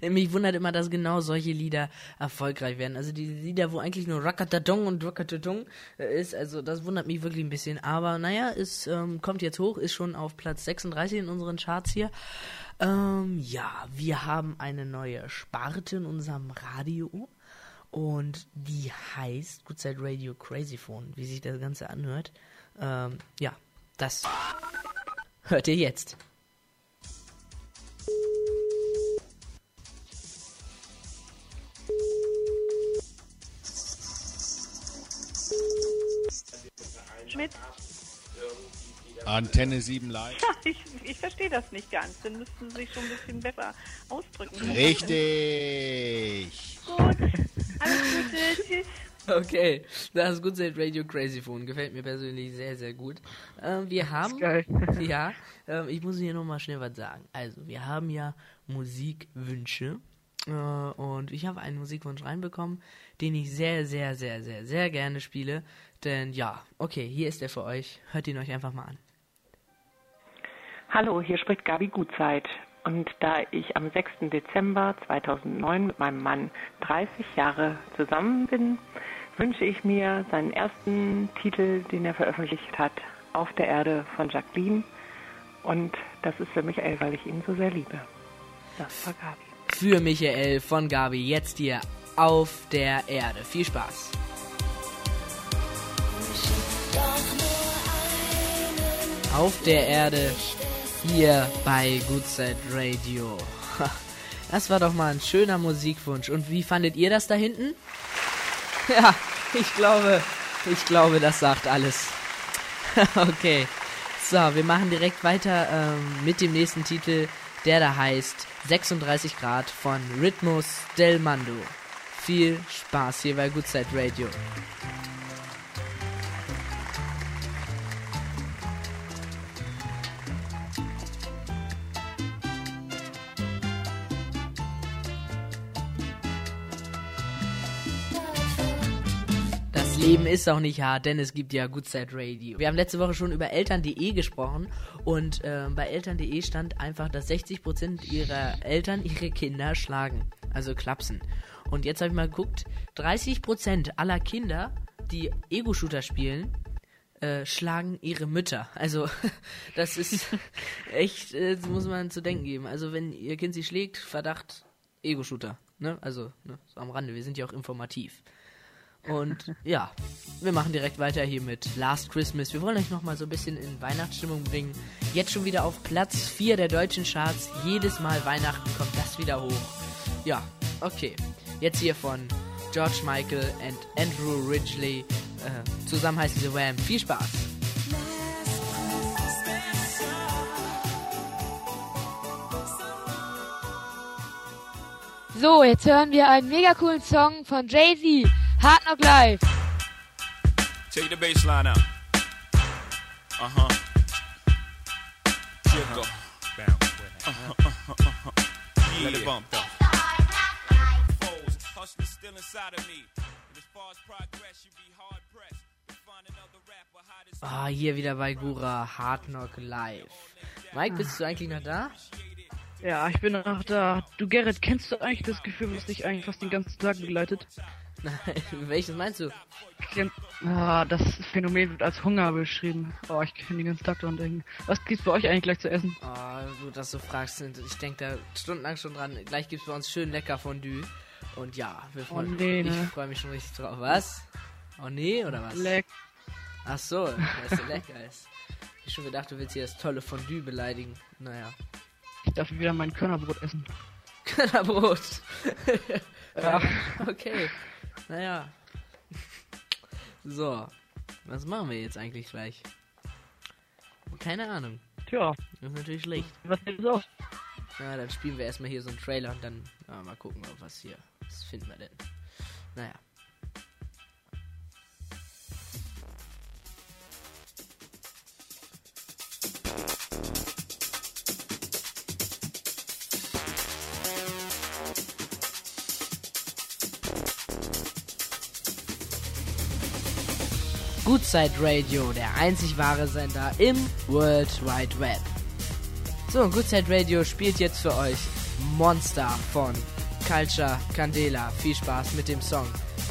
Mich wundert immer, dass genau solche Lieder erfolgreich werden. Also die Lieder, wo eigentlich nur Rakatatong und Rakatatong äh, ist, also das wundert mich wirklich ein bisschen. Aber naja, es ähm, kommt jetzt hoch, ist schon auf Platz 36 in unseren Charts hier. Ähm, ja, wir haben eine neue Sparte in unserem Radio. Und die heißt Good Side Radio Crazy Phone, wie sich das Ganze anhört. Ähm, ja, das hört ihr jetzt. Schmidt? Antenne 7 live. Ich, ich verstehe das nicht ganz. Dann müssten Sie sich schon ein bisschen besser ausdrücken. Richtig. Gut. Alles Gute. Tschüss. Okay, das ist Good Side Radio Crazy Phone. Gefällt mir persönlich sehr, sehr gut. Ähm, wir haben. geil. Ja, ähm, ich muss hier nochmal schnell was sagen. Also, wir haben ja Musikwünsche. Äh, und ich habe einen Musikwunsch reinbekommen, den ich sehr, sehr, sehr, sehr, sehr gerne spiele. Denn ja, okay, hier ist er für euch. Hört ihn euch einfach mal an. Hallo, hier spricht Gabi Gutzeit. Und da ich am 6. Dezember 2009 mit meinem Mann 30 Jahre zusammen bin, wünsche ich mir seinen ersten Titel, den er veröffentlicht hat, Auf der Erde von Jacqueline. Und das ist für Michael, weil ich ihn so sehr liebe. Das war Gabi. Für Michael von Gabi jetzt hier auf der Erde. Viel Spaß. Auf der Erde hier bei Good Side Radio. Das war doch mal ein schöner Musikwunsch. Und wie fandet ihr das da hinten? Ja, ich glaube, ich glaube, das sagt alles. okay. So, wir machen direkt weiter ähm, mit dem nächsten Titel, der da heißt 36 Grad von Rhythmus del Mando. Viel Spaß hier bei Good Side Radio. Leben ist auch nicht hart, denn es gibt ja Good Side Radio. Wir haben letzte Woche schon über Eltern.de gesprochen und ähm, bei Eltern.de stand einfach, dass 60% ihrer Eltern ihre Kinder schlagen, also klapsen. Und jetzt habe ich mal geguckt, 30% aller Kinder, die Ego-Shooter spielen, äh, schlagen ihre Mütter. Also das ist echt, äh, das muss man zu denken geben. Also wenn ihr Kind sie schlägt, Verdacht Ego-Shooter. Ne? Also ne? so am Rande, wir sind ja auch informativ. Und ja, wir machen direkt weiter hier mit Last Christmas. Wir wollen euch nochmal so ein bisschen in Weihnachtsstimmung bringen. Jetzt schon wieder auf Platz 4 der deutschen Charts. Jedes Mal Weihnachten kommt das wieder hoch. Ja, okay. Jetzt hier von George Michael und Andrew Ridgely. Äh, zusammen heißen sie Wham. Viel Spaß. So, jetzt hören wir einen mega coolen Song von Jay-Z. Hard Knock Live. Take the bass line out. Uh huh. Here go. Let it bump though. Hustling still inside of me. And as far as progress, you be hard pressed Ah, hier wieder bei Gura Hard Knock Live. Mike, bist du eigentlich noch da? Ja, ich bin noch da. Du, Gerrit, kennst du eigentlich das Gefühl, was dich eigentlich fast den ganzen Tag begleitet? Welches meinst du? Ah, das Phänomen wird als Hunger beschrieben. Oh, ich kann den ganzen Tag daran denken. Was gibt's bei euch eigentlich gleich zu essen? Oh, gut, dass du fragst. Ich denke da stundenlang schon dran. Gleich gibt's bei uns schön lecker Fondue. Und ja, wir freuen nee, ich ne? freue mich schon richtig drauf. Was? Oh nee, oder was? Leck. Ach so, weil es so lecker ist. Ich hab schon gedacht, du willst hier das tolle Fondue beleidigen. Naja. Ich darf wieder mein Körnerbrot essen. Körnerbrot. Ja. Okay. Naja. So. Was machen wir jetzt eigentlich gleich? Keine Ahnung. Tja, Das ist natürlich schlecht. was ist auf? Na, dann spielen wir erstmal hier so einen Trailer und dann ja, mal gucken, ob was hier. Was finden wir denn? Naja. Goodside Radio, der einzig wahre Sender im World Wide Web. So, Goodside Radio spielt jetzt für euch Monster von Culture Candela. Viel Spaß mit dem Song.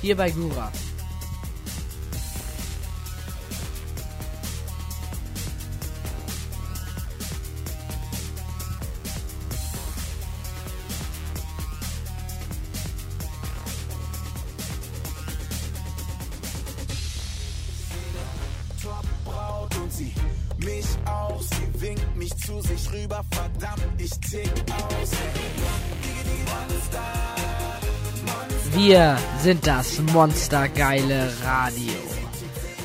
Hier bei Gura. Mich auch. Sie winkt mich zu sich rüber, verdammt, ich tick aus. Wir sind das monstergeile Radio.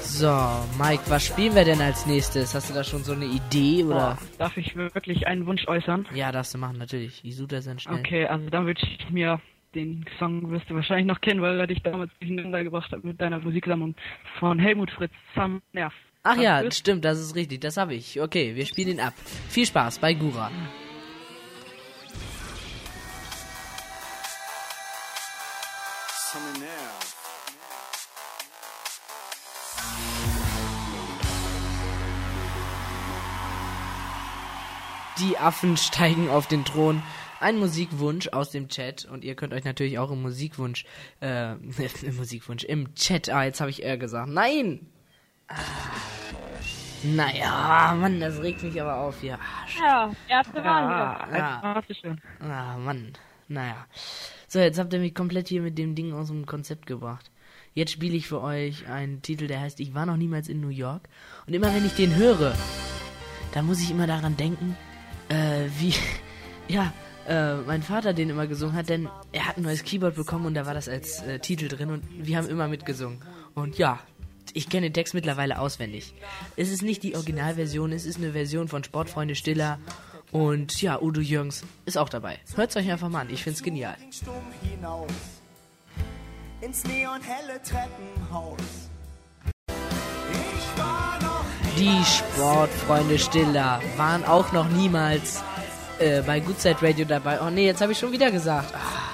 So, Mike, was spielen wir denn als nächstes? Hast du da schon so eine Idee oder? Oh, darf ich wirklich einen Wunsch äußern? Ja, darfst du machen, natürlich. Ich suche das dann schnell. Okay, also dann würde ich mir den Song wirst du wahrscheinlich noch kennen, weil er dich damals durcheinander gebracht hat mit deiner Musiksammlung von Helmut Fritz Sam Nerv. Ach ja, stimmt, das ist richtig, das habe ich. Okay, wir spielen ihn ab. Viel Spaß bei Gura. Die Affen steigen auf den Thron. Ein Musikwunsch aus dem Chat und ihr könnt euch natürlich auch im Musikwunsch, äh, im Musikwunsch, im Chat, ah, jetzt habe ich R gesagt. Nein! Ah, naja, Mann, das regt mich aber auf hier. Ah, Ja, erste Wahl. Ja, Ja. schon. Ah, Mann. Naja. So, jetzt habt ihr mich komplett hier mit dem Ding aus dem Konzept gebracht. Jetzt spiele ich für euch einen Titel, der heißt Ich war noch niemals in New York. Und immer wenn ich den höre, dann muss ich immer daran denken, äh, wie, ja, äh, mein Vater den immer gesungen hat, denn er hat ein neues Keyboard bekommen und da war das als äh, Titel drin und wir haben immer mitgesungen. Und ja, ich kenne den Text mittlerweile auswendig. Es ist nicht die Originalversion, es ist eine Version von Sportfreunde Stiller und ja, Udo Jürgens ist auch dabei. Hört's euch einfach mal an, ich find's genial. hinaus ins neonhelle Treppenhaus. Die Sportfreunde Stiller waren auch noch niemals äh, bei Goodside Radio dabei. Oh nee, jetzt habe ich schon wieder gesagt. Ah,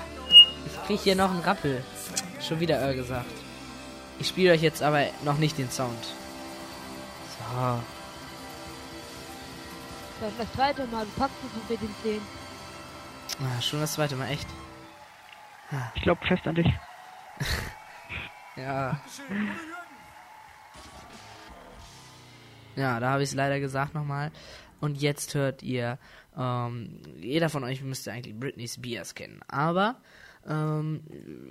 ich krieg hier noch einen Rappel. Schon wieder äh gesagt. Ich spiele euch jetzt aber noch nicht den Sound. So. Das ist das zweite Mal. Du packst es mit den Zehen. Ah, schon das zweite Mal, echt. Ich glaube fest an dich. Ja. Ja, da habe ich es leider gesagt nochmal. Und jetzt hört ihr, ähm, jeder von euch müsste eigentlich Britney Spears kennen. Aber ähm,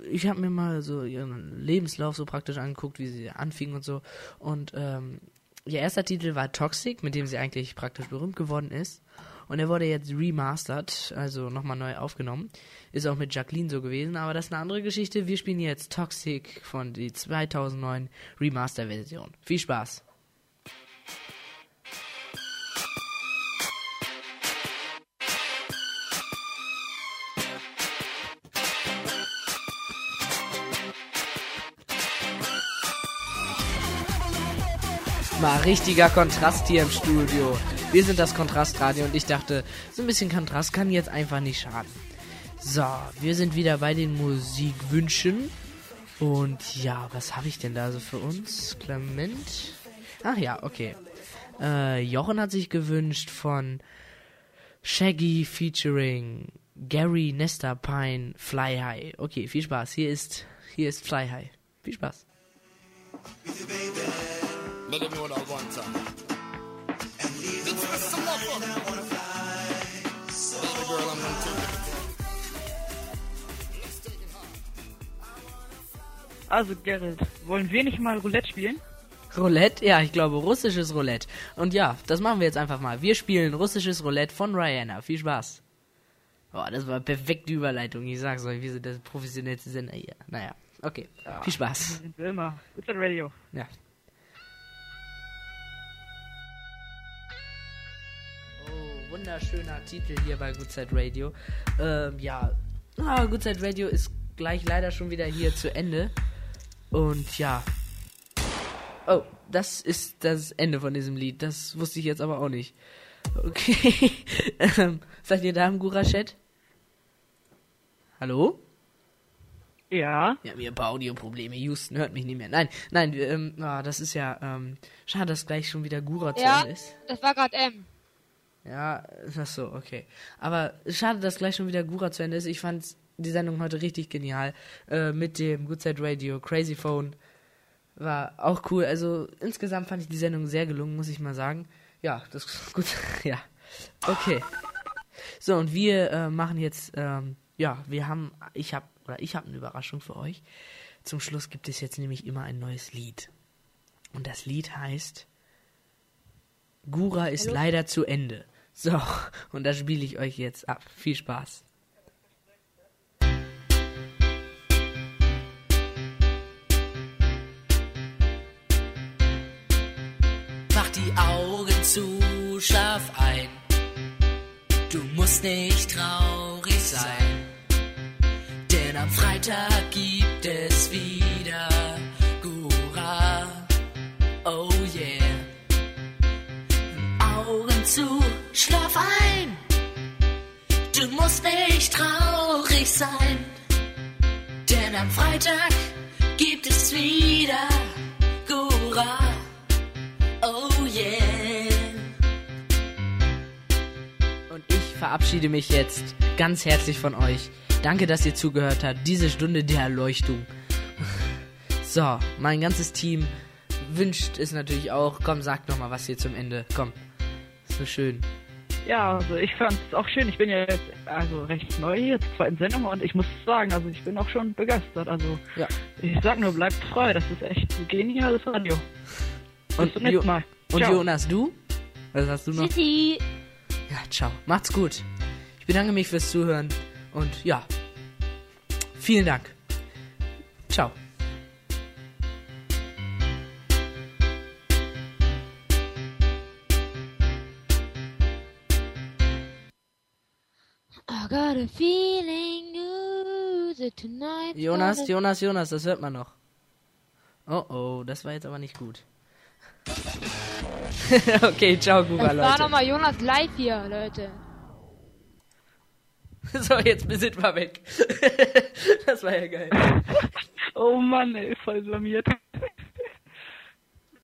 ich habe mir mal so ihren Lebenslauf so praktisch angeguckt, wie sie anfing und so. Und ähm, ihr erster Titel war Toxic, mit dem sie eigentlich praktisch berühmt geworden ist. Und er wurde jetzt remastered, also nochmal neu aufgenommen. Ist auch mit Jacqueline so gewesen, aber das ist eine andere Geschichte. Wir spielen jetzt Toxic von die 2009 Remaster-Version. Viel Spaß. Mal richtiger Kontrast hier im Studio. Wir sind das Kontrastradio und ich dachte, so ein bisschen Kontrast kann jetzt einfach nicht schaden. So, wir sind wieder bei den Musikwünschen. Und ja, was habe ich denn da so für uns? Clement? Ach ja, okay. Äh, Jochen hat sich gewünscht von Shaggy featuring Gary Nesta Pine Fly High. Okay, viel Spaß. Hier ist, hier ist Fly High. Viel Spaß. Let them know that one time. It's Mr. Muffin. Baby girl, I'm it. Also Gerrit, wollen wir nicht mal Roulette spielen? Roulette? Ja, ich glaube russisches Roulette. Und ja, das machen wir jetzt einfach mal. Wir spielen russisches Roulette von Rihanna. Viel Spaß. Boah, das war perfekte Überleitung. Ich sag's euch, wir sind das professionellste Sender hier. Naja, okay. Viel Spaß. Sind wir immer. Good Radio. Ja. Wunderschöner Titel hier bei Good Side Radio. Ähm, ja. Ah, Good Side Radio ist gleich leider schon wieder hier zu Ende. Und ja. Oh, das ist das Ende von diesem Lied. Das wusste ich jetzt aber auch nicht. Okay. ähm, seid ihr da im Gura-Chat? Hallo? Ja. Wir haben hier ein paar Audioprobleme. Houston hört mich nicht mehr. Nein, nein, ähm, ah, das ist ja, ähm, schade, dass gleich schon wieder Gura zu Ja, Ende ist. das war gerade M. Ja, ach so, okay. Aber schade, dass gleich schon wieder Gura zu Ende ist. Ich fand die Sendung heute richtig genial. Äh, mit dem Good Side Radio, Crazy Phone. War auch cool. Also insgesamt fand ich die Sendung sehr gelungen, muss ich mal sagen. Ja, das ist gut. ja. Okay. So, und wir äh, machen jetzt, ähm, ja, wir haben, ich habe, oder ich habe eine Überraschung für euch. Zum Schluss gibt es jetzt nämlich immer ein neues Lied. Und das Lied heißt Gura ist leider zu Ende. So, und das spiele ich euch jetzt ab. Viel Spaß. Mach die Augen zu, schlaf ein. Du musst nicht traurig sein. Denn am Freitag gibt es wieder sein. Denn am Freitag gibt es wieder Gura. Oh yeah. Und ich verabschiede mich jetzt ganz herzlich von euch. Danke, dass ihr zugehört habt. Diese Stunde der Erleuchtung. So, mein ganzes Team wünscht es natürlich auch. Komm, sag noch mal was hier zum Ende. Komm. So schön. Ja, also ich fand es auch schön. Ich bin ja jetzt also recht neu hier zur zweiten Sendung und ich muss sagen, also ich bin auch schon begeistert. Also Ja. ich sag nur, bleibt frei. Das ist echt ein geniales Radio. Und, Bis zum Mal. und Ciao. Jonas, du? Was hast du noch? Tschüssi. Ja, ciao. Macht's gut. Ich bedanke mich fürs Zuhören und ja. Vielen Dank. Got a feeling ooh, that tonight. Jonas, Jonas, Jonas, das hört man noch. Oh oh, das war jetzt aber nicht gut. okay, ciao, Guga, Das war Leute. nochmal Jonas live hier, Leute. So, jetzt sind wir weg. das war ja geil. Oh Mann, ey, voll blamiert.